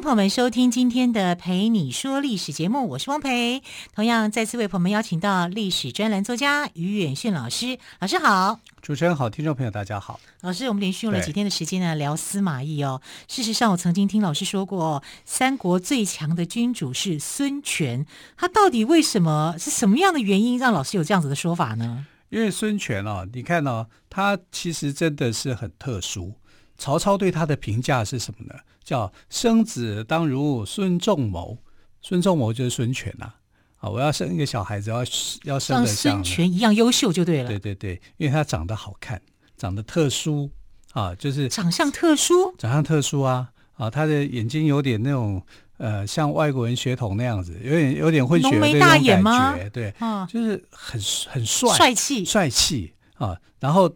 朋友们收听今天的《陪你说历史》节目，我是汪培。同样再次为朋友们邀请到历史专栏作家于远逊老师，老师好。主持人好，听众朋友大家好。老师，我们连续用了几天的时间呢，聊司马懿哦。事实上，我曾经听老师说过，三国最强的君主是孙权。他到底为什么？是什么样的原因让老师有这样子的说法呢？因为孙权啊，你看哦，他其实真的是很特殊。曹操对他的评价是什么呢？叫生子当如孙仲谋，孙仲谋就是孙权呐。啊，我要生一个小孩子，要要生的像孙权一样优秀就对了。对对对，因为他长得好看，长得特殊。啊，就是长相特殊，长相特殊啊。啊，他的眼睛有点那种呃，像外国人血统那样子，有点有点混血的那种感觉，吗对，啊，就是很很帅，帅气，帅气。啊，然后。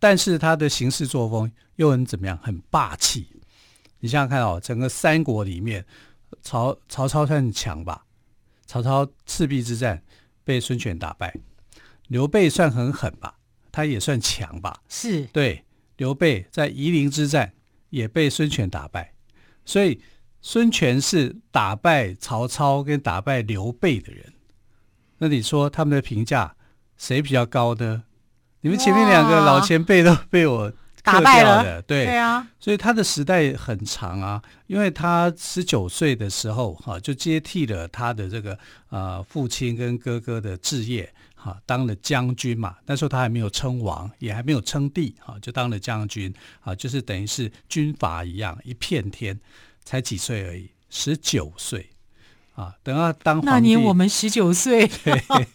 但是他的行事作风又很怎么样？很霸气。你想想看哦，整个三国里面，曹曹操算很强吧？曹操赤壁之战被孙权打败，刘备算很狠吧？他也算强吧？是对。刘备在夷陵之战也被孙权打败，所以孙权是打败曹操跟打败刘备的人。那你说他们的评价谁比较高呢？你们前面两个老前辈都被我打败了，对。对啊，所以他的时代很长啊，因为他十九岁的时候哈就接替了他的这个呃父亲跟哥哥的置业哈，当了将军嘛，那时候他还没有称王，也还没有称帝哈，就当了将军啊，就是等于是军阀一样一片天，才几岁而已，十九岁。啊，等他当皇帝，那年我们十九岁，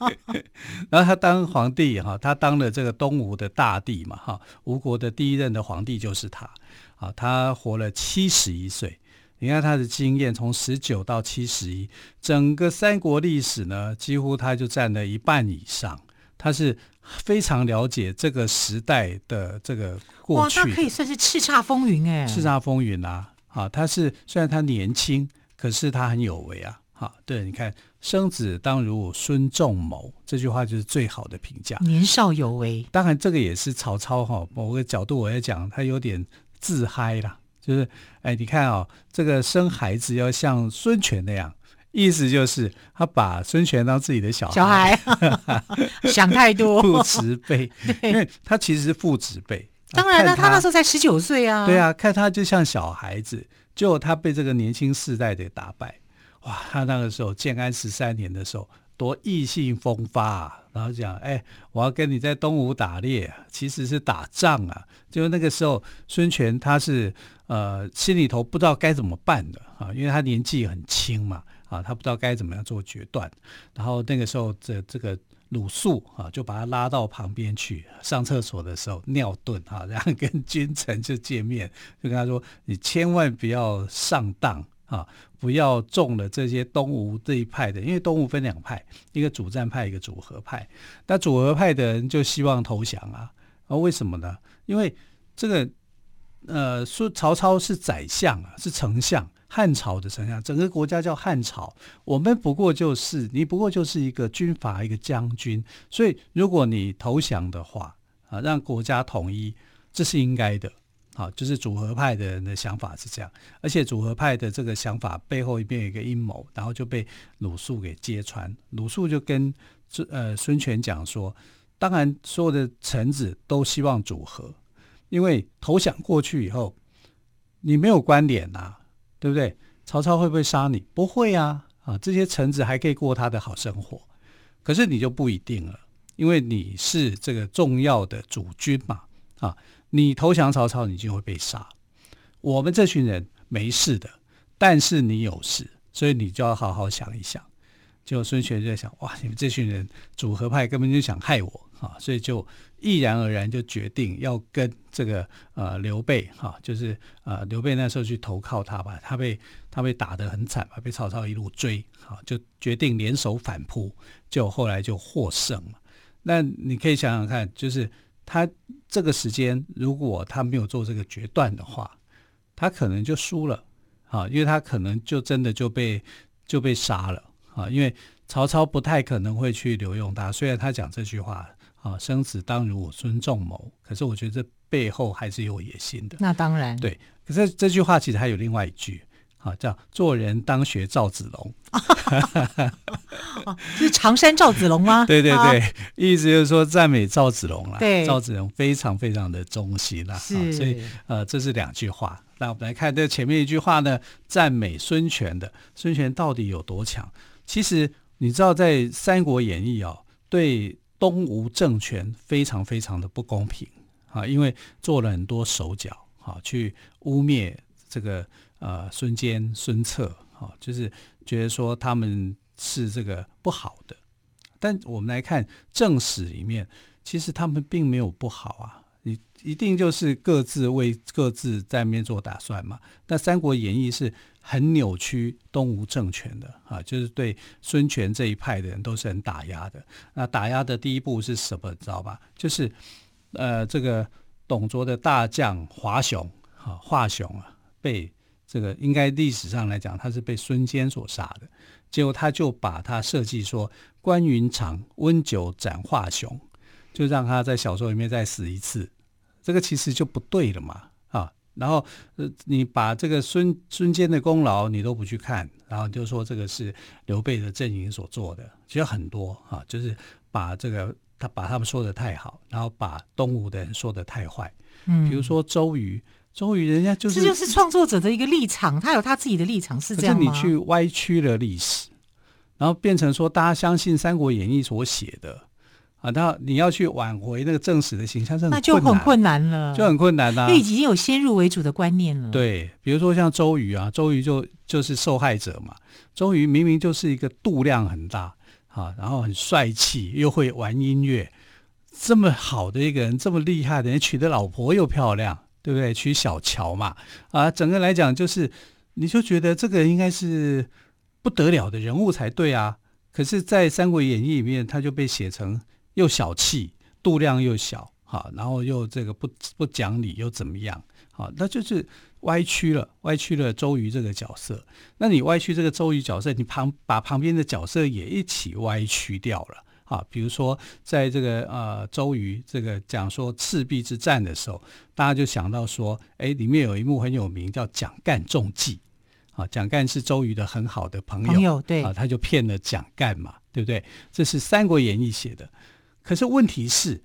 然后他当皇帝哈，他当了这个东吴的大帝嘛哈，吴国的第一任的皇帝就是他，啊，他活了七十一岁，你看他的经验从十九到七十一，整个三国历史呢，几乎他就占了一半以上，他是非常了解这个时代的这个过去，哇，他可以算是叱咤风云哎，叱咤风云啊，啊，他是虽然他年轻，可是他很有为啊。好，对，你看“生子当如孙仲谋”这句话就是最好的评价。年少有为，当然这个也是曹操哈某个角度我在讲，他有点自嗨啦，就是哎，你看啊、哦，这个生孩子要像孙权那样，意思就是他把孙权当自己的小孩，小孩 想太多，父慈辈，因为他其实是父子辈。当然了，他那时候才十九岁啊，对啊，看他就像小孩子，就他被这个年轻世代给打败。哇，他那个时候建安十三年的时候，多意气风发啊！然后讲，哎，我要跟你在东吴打猎，其实是打仗啊。就那个时候，孙权他是呃心里头不知道该怎么办的啊，因为他年纪很轻嘛，啊，他不知道该怎么样做决断。然后那个时候，这这个鲁肃啊，就把他拉到旁边去上厕所的时候尿遁啊，然后跟 君臣就见面，就跟他说：“你千万不要上当。”啊，不要中了这些东吴这一派的，因为东吴分两派，一个主战派，一个主和派。那主和派的人就希望投降啊，啊，为什么呢？因为这个，呃，说曹操是宰相啊，是丞相，汉朝的丞相，整个国家叫汉朝，我们不过就是你不过就是一个军阀，一个将军，所以如果你投降的话，啊，让国家统一，这是应该的。好，就是主和派的人的想法是这样，而且主和派的这个想法背后一边有一个阴谋，然后就被鲁肃给揭穿。鲁肃就跟孙呃孙权讲说，当然所有的臣子都希望组合，因为投降过去以后，你没有关联呐，对不对？曹操会不会杀你？不会啊，啊，这些臣子还可以过他的好生活。可是你就不一定了，因为你是这个重要的主君嘛，啊。你投降曹操，你就会被杀。我们这群人没事的，但是你有事，所以你就要好好想一想。就孙权就在想：哇，你们这群人主和派根本就想害我啊！所以就毅然而然就决定要跟这个呃刘备哈，就是呃刘备那时候去投靠他吧，他被他被打得很惨嘛，被曹操一路追，哈，就决定联手反扑，就后来就获胜了。那你可以想想看，就是他这个时间，如果他没有做这个决断的话，他可能就输了啊，因为他可能就真的就被就被杀了啊，因为曹操不太可能会去留用他，虽然他讲这句话啊，生子当如我孙仲谋，可是我觉得这背后还是有野心的。那当然，对。可是这句话其实还有另外一句。啊，叫做人当学赵子龙，是常山赵子龙吗？对对对，啊、意思就是说赞美赵子龙了。对，赵子龙非常非常的忠心了。是、啊，所以呃，这是两句话。那我们来看这前面一句话呢，赞美孙权的，孙权到底有多强？其实你知道，在《三国演义》哦，对东吴政权非常非常的不公平啊，因为做了很多手脚，啊，去污蔑这个。呃，孙坚、孙策，哈、就是觉得说他们是这个不好的，但我们来看正史里面，其实他们并没有不好啊，你一定就是各自为各自在面做打算嘛。那《三国演义》是很扭曲东吴政权的啊，就是对孙权这一派的人都是很打压的。那打压的第一步是什么？你知道吧？就是呃，这个董卓的大将华雄，啊，华雄啊，被。这个应该历史上来讲，他是被孙坚所杀的。结果他就把他设计说，关云长温酒斩华雄，就让他在小说里面再死一次。这个其实就不对了嘛，啊！然后呃，你把这个孙孙坚的功劳你都不去看，然后就说这个是刘备的阵营所做的，其实很多啊，就是把这个他把他们说的太好，然后把东吴的人说的太坏。嗯，比如说周瑜。周瑜，人家就是这就是创作者的一个立场，他有他自己的立场，是这样吗？是你去歪曲了历史，然后变成说大家相信《三国演义》所写的啊，那你要去挽回那个正史的形象，那就很困难了，就很困难啊，因为已经有先入为主的观念了。对，比如说像周瑜啊，周瑜就就是受害者嘛。周瑜明明就是一个度量很大啊，然后很帅气，又会玩音乐，这么好的一个人，这么厉害的人，娶的老婆又漂亮。对不对？娶小乔嘛，啊，整个来讲就是，你就觉得这个应该是不得了的人物才对啊。可是，在《三国演义》里面，他就被写成又小气、度量又小，哈，然后又这个不不讲理又怎么样？好，那就是歪曲了，歪曲了周瑜这个角色。那你歪曲这个周瑜角色，你旁把旁边的角色也一起歪曲掉了。啊，比如说，在这个呃周瑜这个讲说赤壁之战的时候，大家就想到说，哎，里面有一幕很有名，叫蒋干中计。啊，蒋干是周瑜的很好的朋友，朋友对啊，他就骗了蒋干嘛，对不对？这是《三国演义》写的。可是问题是，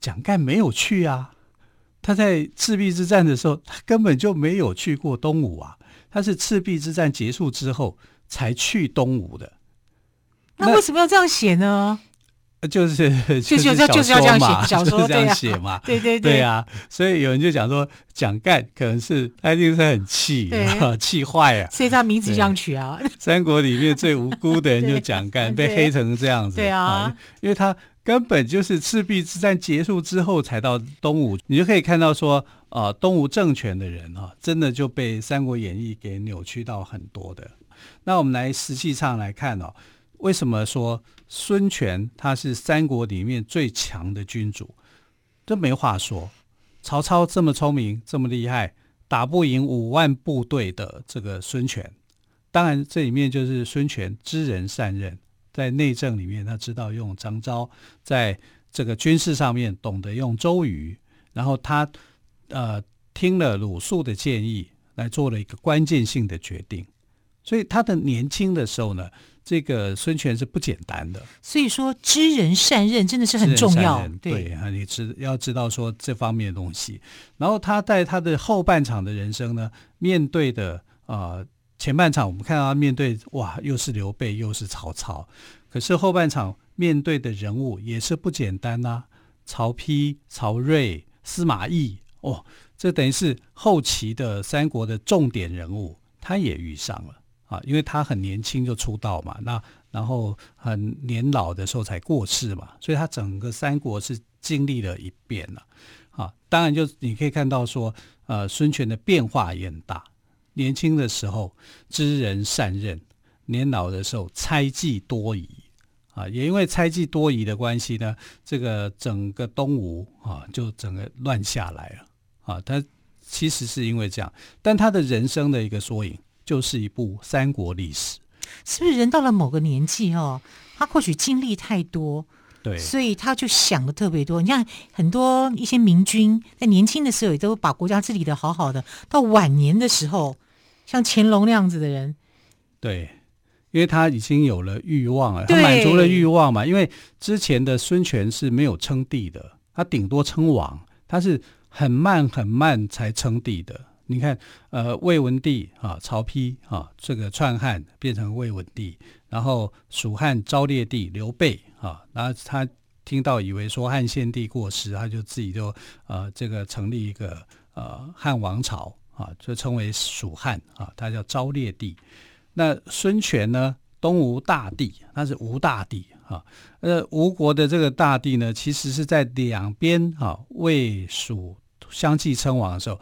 蒋干没有去啊，他在赤壁之战的时候，他根本就没有去过东吴啊，他是赤壁之战结束之后才去东吴的。那为什么要这样写呢？就是就是要就是要这样写，小说这样写嘛，对对对，对啊，所以有人就讲说，蒋干可能是他一定是很气，气坏啊，所以他名字这样取啊。三国里面最无辜的人就蒋干，被黑成这样子，对啊，因为他根本就是赤壁之战结束之后才到东吴，你就可以看到说，啊，东吴政权的人啊，真的就被《三国演义》给扭曲到很多的。那我们来实际上来看哦。为什么说孙权他是三国里面最强的君主？这没话说。曹操这么聪明，这么厉害，打不赢五万部队的这个孙权。当然，这里面就是孙权知人善任，在内政里面他知道用张昭，在这个军事上面懂得用周瑜。然后他呃听了鲁肃的建议，来做了一个关键性的决定。所以他的年轻的时候呢，这个孙权是不简单的，所以说知人善任真的是很重要。对啊，你知要知道说这方面的东西。然后他在他的后半场的人生呢，面对的啊、呃、前半场我们看到他面对哇，又是刘备又是曹操，可是后半场面对的人物也是不简单呐、啊，曹丕、曹睿、司马懿，哦，这等于是后期的三国的重点人物，他也遇上了。啊，因为他很年轻就出道嘛，那然后很年老的时候才过世嘛，所以他整个三国是经历了一遍了。啊，当然就你可以看到说，呃，孙权的变化也很大。年轻的时候知人善任，年老的时候猜忌多疑。啊，也因为猜忌多疑的关系呢，这个整个东吴啊就整个乱下来了啊。他其实是因为这样，但他的人生的一个缩影就是一部三国历史。是不是人到了某个年纪哦，他或许经历太多，对，所以他就想的特别多。你看很多一些明君在年轻的时候也都把国家治理的好好的，到晚年的时候，像乾隆那样子的人，对。因为他已经有了欲望了，他满足了欲望嘛。因为之前的孙权是没有称帝的，他顶多称王，他是很慢很慢才称帝的。你看，呃，魏文帝啊，曹丕啊，这个篡汉变成魏文帝，然后蜀汉昭烈帝刘备啊，然后他听到以为说汉献帝过世，他就自己就呃这个成立一个呃汉王朝啊，就称为蜀汉啊，他叫昭烈帝。那孙权呢？东吴大帝，他是吴大帝啊。呃，吴国的这个大帝呢，其实是在两边啊魏蜀相继称王的时候，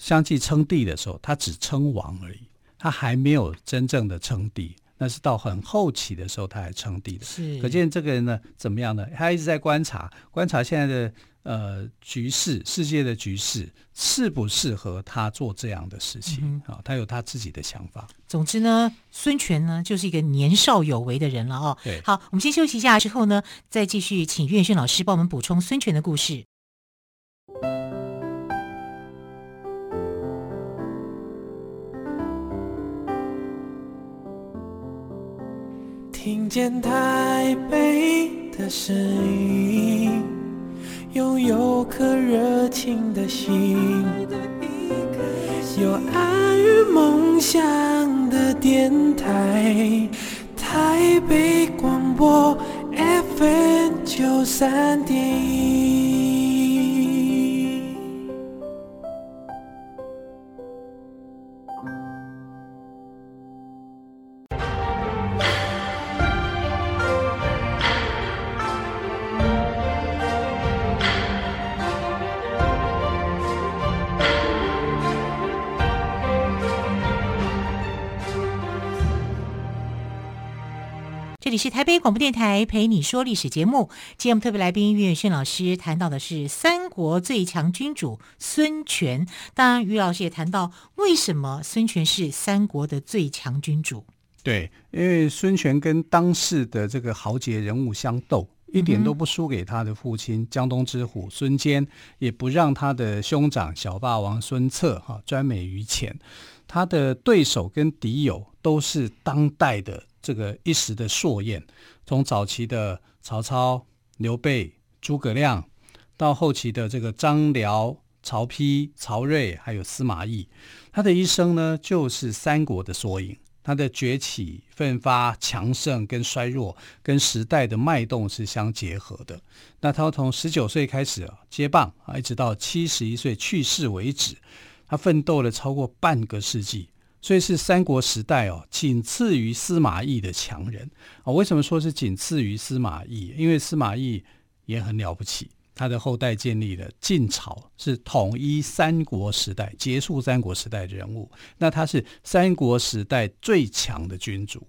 相继称帝的时候，他只称王而已，他还没有真正的称帝。那是到很后期的时候，他还称帝的。是，可见这个人呢，怎么样呢？他一直在观察，观察现在的。呃，局势，世界的局势适不适合他做这样的事情啊、嗯哦？他有他自己的想法。总之呢，孙权呢就是一个年少有为的人了哦。对，好，我们先休息一下，之后呢再继续请岳轩老师帮我们补充孙权的故事。听见台北的声音。拥有颗热情的心，有爱与梦想的电台，台北广播 FM 九三点台北广播电台陪你说历史节目，今天我们特别来宾岳轩老师谈到的是三国最强君主孙权。当然，于老师也谈到为什么孙权是三国的最强君主。对，因为孙权跟当世的这个豪杰人物相斗，一点都不输给他的父亲江东之虎孙坚，也不让他的兄长小霸王孙策哈专美于前。他的对手跟敌友都是当代的。这个一时的硕焰，从早期的曹操、刘备、诸葛亮，到后期的这个张辽、曹丕、曹睿，还有司马懿，他的一生呢，就是三国的缩影。他的崛起、奋发、强盛跟衰弱，跟时代的脉动是相结合的。那他从十九岁开始啊接棒啊，一直到七十一岁去世为止，他奋斗了超过半个世纪。所以是三国时代哦，仅次于司马懿的强人啊。为什么说是仅次于司马懿？因为司马懿也很了不起，他的后代建立了晋朝，是统一三国时代、结束三国时代的人物。那他是三国时代最强的君主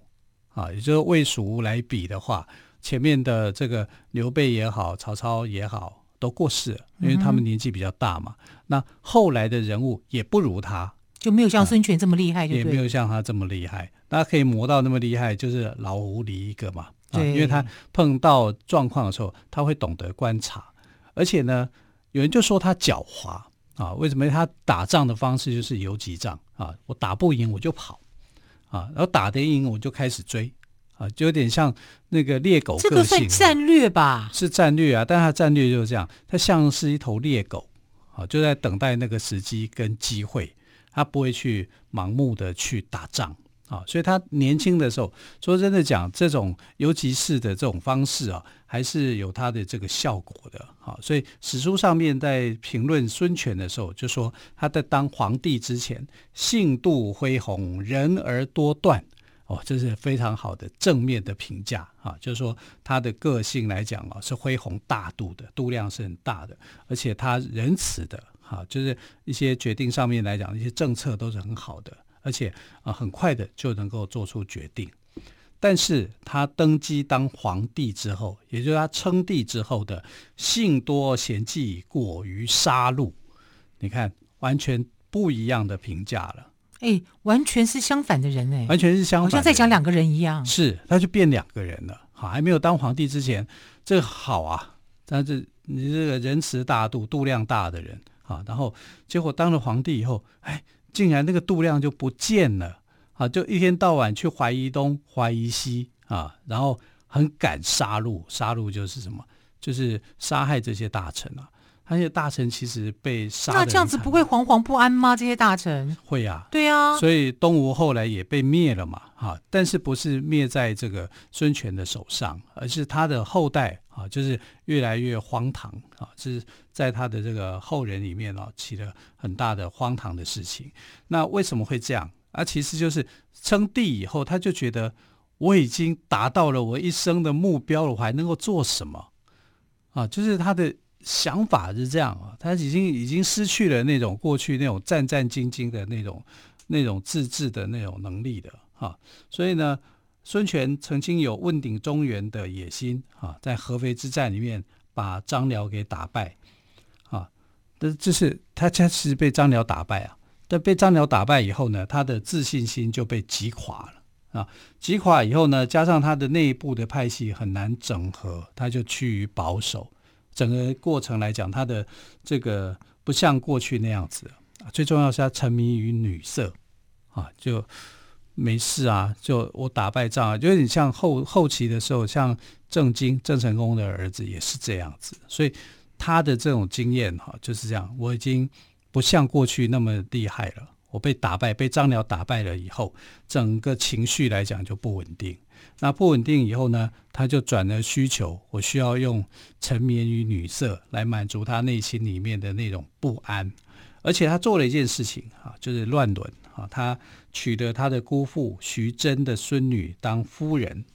啊，也就是魏蜀吴来比的话，前面的这个刘备也好、曹操也好，都过世了，因为他们年纪比较大嘛。那后来的人物也不如他。就没有像孙权这么厉害，也没有像他这么厉害。大家可以磨到那么厉害，就是老狐狸一个嘛。啊，因为他碰到状况的时候，他会懂得观察，而且呢，有人就说他狡猾啊。为什么他打仗的方式就是游击战啊？我打不赢我就跑啊，然后打得赢我就开始追啊，就有点像那个猎狗个性。这个算战略吧？是战略啊，但他战略就是这样，他像是一头猎狗啊，就在等待那个时机跟机会。他不会去盲目的去打仗啊，所以他年轻的时候，说真的讲，这种游击式的这种方式啊，还是有他的这个效果的啊。所以史书上面在评论孙权的时候，就说他在当皇帝之前，性度恢宏，仁而多断，哦，这是非常好的正面的评价啊。就是说他的个性来讲啊，是恢宏大度的，度量是很大的，而且他仁慈的。啊，就是一些决定上面来讲，一些政策都是很好的，而且啊，很快的就能够做出决定。但是他登基当皇帝之后，也就是他称帝之后的性多嫌忌，过于杀戮，你看完全不一样的评价了。哎，完全是相反的人哎，完全是相反，好像在讲两个人一样。是，他就变两个人了。好，还没有当皇帝之前，这好啊，但是你这个仁慈大度、度量大的人啊，然后结果当了皇帝以后，哎，竟然那个度量就不见了。啊，就一天到晚去怀疑东怀疑西啊，然后很敢杀戮，杀戮就是什么？就是杀害这些大臣啊。那些大臣其实被杀，那这样子不会惶惶不安吗？这些大臣会呀、啊，对呀、啊。所以东吴后来也被灭了嘛，哈，但是不是灭在这个孙权的手上，而是他的后代啊，就是越来越荒唐啊，是在他的这个后人里面啊，起了很大的荒唐的事情。那为什么会这样？啊，其实就是称帝以后，他就觉得我已经达到了我一生的目标了，我还能够做什么？啊，就是他的想法是这样啊，他已经已经失去了那种过去那种战战兢兢的那种那种自治的那种能力的啊。所以呢，孙权曾经有问鼎中原的野心啊，在合肥之战里面把张辽给打败啊，但这是他他其实被张辽打败啊。但被张辽打败以后呢，他的自信心就被击垮了啊！击垮以后呢，加上他的内部的派系很难整合，他就趋于保守。整个过程来讲，他的这个不像过去那样子。最重要是他沉迷于女色啊，就没事啊，就我打败仗啊，就有点像后后期的时候，像郑经郑成功的儿子也是这样子。所以他的这种经验哈，就是这样，我已经。不像过去那么厉害了。我被打败，被张辽打败了以后，整个情绪来讲就不稳定。那不稳定以后呢，他就转了需求，我需要用沉湎于女色来满足他内心里面的那种不安。而且他做了一件事情啊，就是乱伦啊，他娶了他的姑父徐峥的孙女当夫人。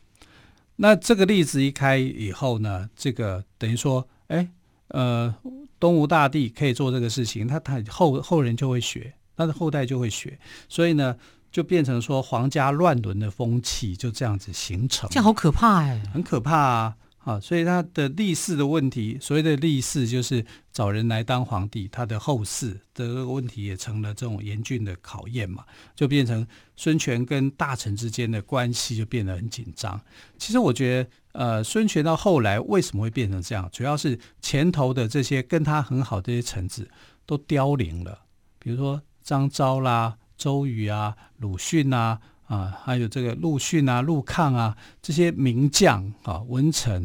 那这个例子一开以后呢，这个等于说，哎，呃。东吴大帝可以做这个事情，他他后后人就会学，他的后代就会学，所以呢，就变成说皇家乱伦的风气就这样子形成。这样好可怕哎，很可怕啊！啊，所以他的立嗣的问题，所谓的立嗣就是找人来当皇帝，他的后嗣的这个问题也成了这种严峻的考验嘛，就变成孙权跟大臣之间的关系就变得很紧张。其实我觉得，呃，孙权到后来为什么会变成这样，主要是前头的这些跟他很好的这些臣子都凋零了，比如说张昭啦、周瑜啊、鲁迅啊。啊，还有这个陆逊啊、陆抗啊，这些名将啊、文臣，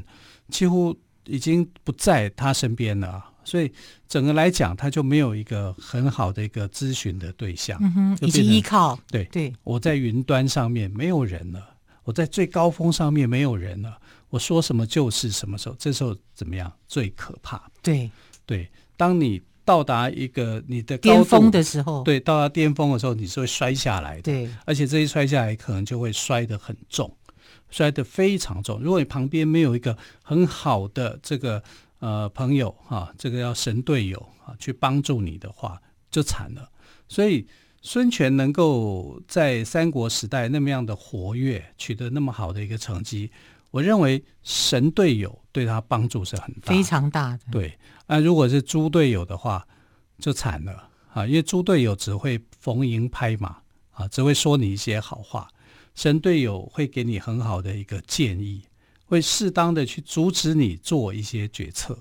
几乎已经不在他身边了。所以整个来讲，他就没有一个很好的一个咨询的对象，嗯哼，以及依靠。对对，我在云端上面没有人了，我在最高峰上面没有人了，我说什么就是什么时候，这时候怎么样？最可怕。对对，当你。到达一个你的巅峰的时候，对，到达巅峰的时候，你是会摔下来的。对，而且这一摔下来，可能就会摔得很重，摔得非常重。如果你旁边没有一个很好的这个呃朋友哈、啊，这个要神队友啊，去帮助你的话，就惨了。所以孙权能够在三国时代那么样的活跃，取得那么好的一个成绩。我认为神队友对他帮助是很大，非常大的。对，那如果是猪队友的话，就惨了啊！因为猪队友只会逢迎拍马啊，只会说你一些好话。神队友会给你很好的一个建议，会适当的去阻止你做一些决策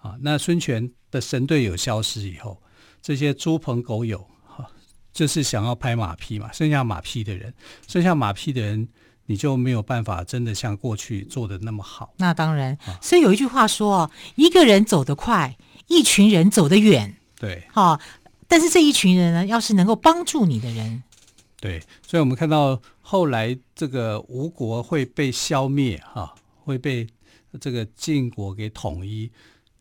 啊。那孙权的神队友消失以后，这些猪朋狗友哈，就是想要拍马屁嘛，剩下马屁的人，剩下马屁的人。你就没有办法真的像过去做的那么好。那当然，所以有一句话说：“一个人走得快，一群人走得远。”对，好。但是这一群人呢，要是能够帮助你的人，对。所以我们看到后来这个吴国会被消灭，哈，会被这个晋国给统一，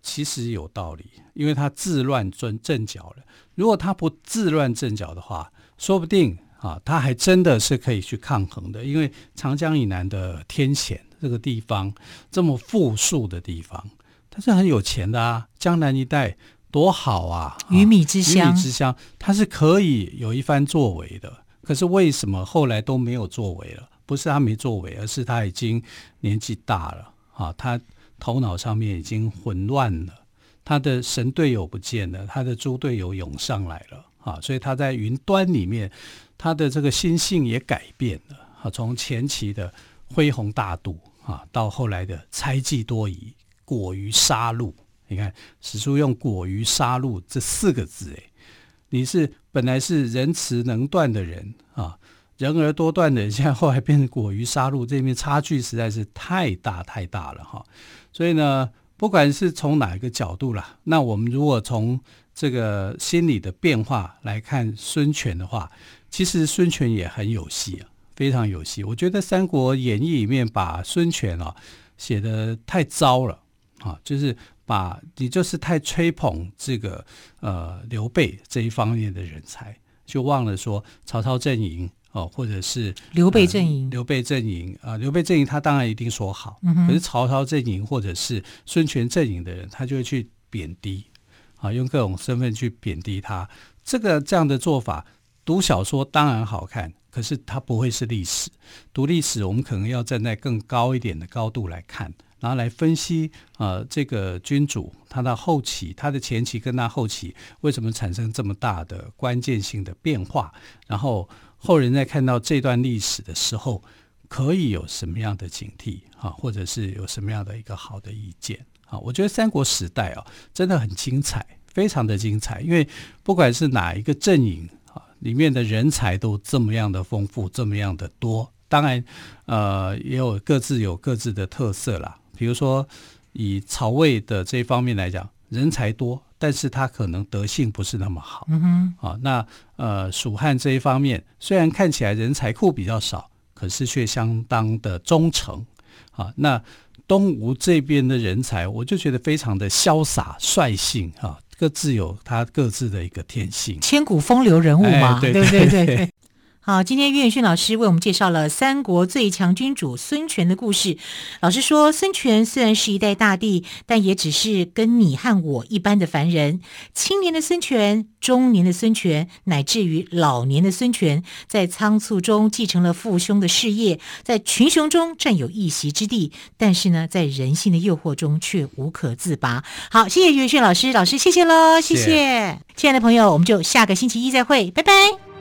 其实有道理，因为他自乱阵阵脚了。如果他不自乱阵脚的话，说不定。啊，他还真的是可以去抗衡的，因为长江以南的天险这个地方这么富庶的地方，它是很有钱的啊。江南一带多好啊，鱼米之乡，鱼米之乡，它是可以有一番作为的。可是为什么后来都没有作为了？不是他没作为，而是他已经年纪大了啊，他头脑上面已经混乱了，他的神队友不见了，他的猪队友涌上来了啊，所以他在云端里面，他的这个心性也改变了啊，从前期的恢宏大度啊，到后来的猜忌多疑、果于杀戮。你看史书用“果于杀戮”这四个字，诶，你是本来是仁慈能断的人啊。人而多断的人，现在后来变成果于杀戮，这面差距实在是太大太大了哈。所以呢，不管是从哪一个角度啦，那我们如果从这个心理的变化来看孙权的话，其实孙权也很有戏啊，非常有戏。我觉得《三国演义》里面把孙权啊写的太糟了啊，就是把你就是太吹捧这个呃刘备这一方面的人才，就忘了说曹操阵营。哦，或者是刘备阵营，刘备阵营啊，刘备阵营他当然一定说好，嗯、可是曹操阵营或者是孙权阵营的人，他就会去贬低，啊，用各种身份去贬低他。这个这样的做法，读小说当然好看，可是它不会是历史。读历史，我们可能要站在更高一点的高度来看，然后来分析啊，这个君主他的后期、他的前期跟他后期为什么产生这么大的关键性的变化，然后。后人在看到这段历史的时候，可以有什么样的警惕啊，或者是有什么样的一个好的意见啊？我觉得三国时代啊，真的很精彩，非常的精彩。因为不管是哪一个阵营啊，里面的人才都这么样的丰富，这么样的多。当然，呃，也有各自有各自的特色啦。比如说，以曹魏的这一方面来讲，人才多。但是他可能德性不是那么好，嗯哼，啊，那呃，蜀汉这一方面虽然看起来人才库比较少，可是却相当的忠诚，啊，那东吴这边的人才，我就觉得非常的潇洒率性，啊，各自有他各自的一个天性，千古风流人物嘛，哎、对，对对对对。好，今天岳远逊老师为我们介绍了三国最强君主孙权的故事。老师说，孙权虽然是一代大帝，但也只是跟你和我一般的凡人。青年的孙权、中年的孙权，乃至于老年的孙权，在仓促中继承了父兄的事业，在群雄中占有一席之地，但是呢，在人性的诱惑中却无可自拔。好，谢谢岳远逊老师，老师谢谢喽，谢谢亲爱的朋友，我们就下个星期一再会，拜拜。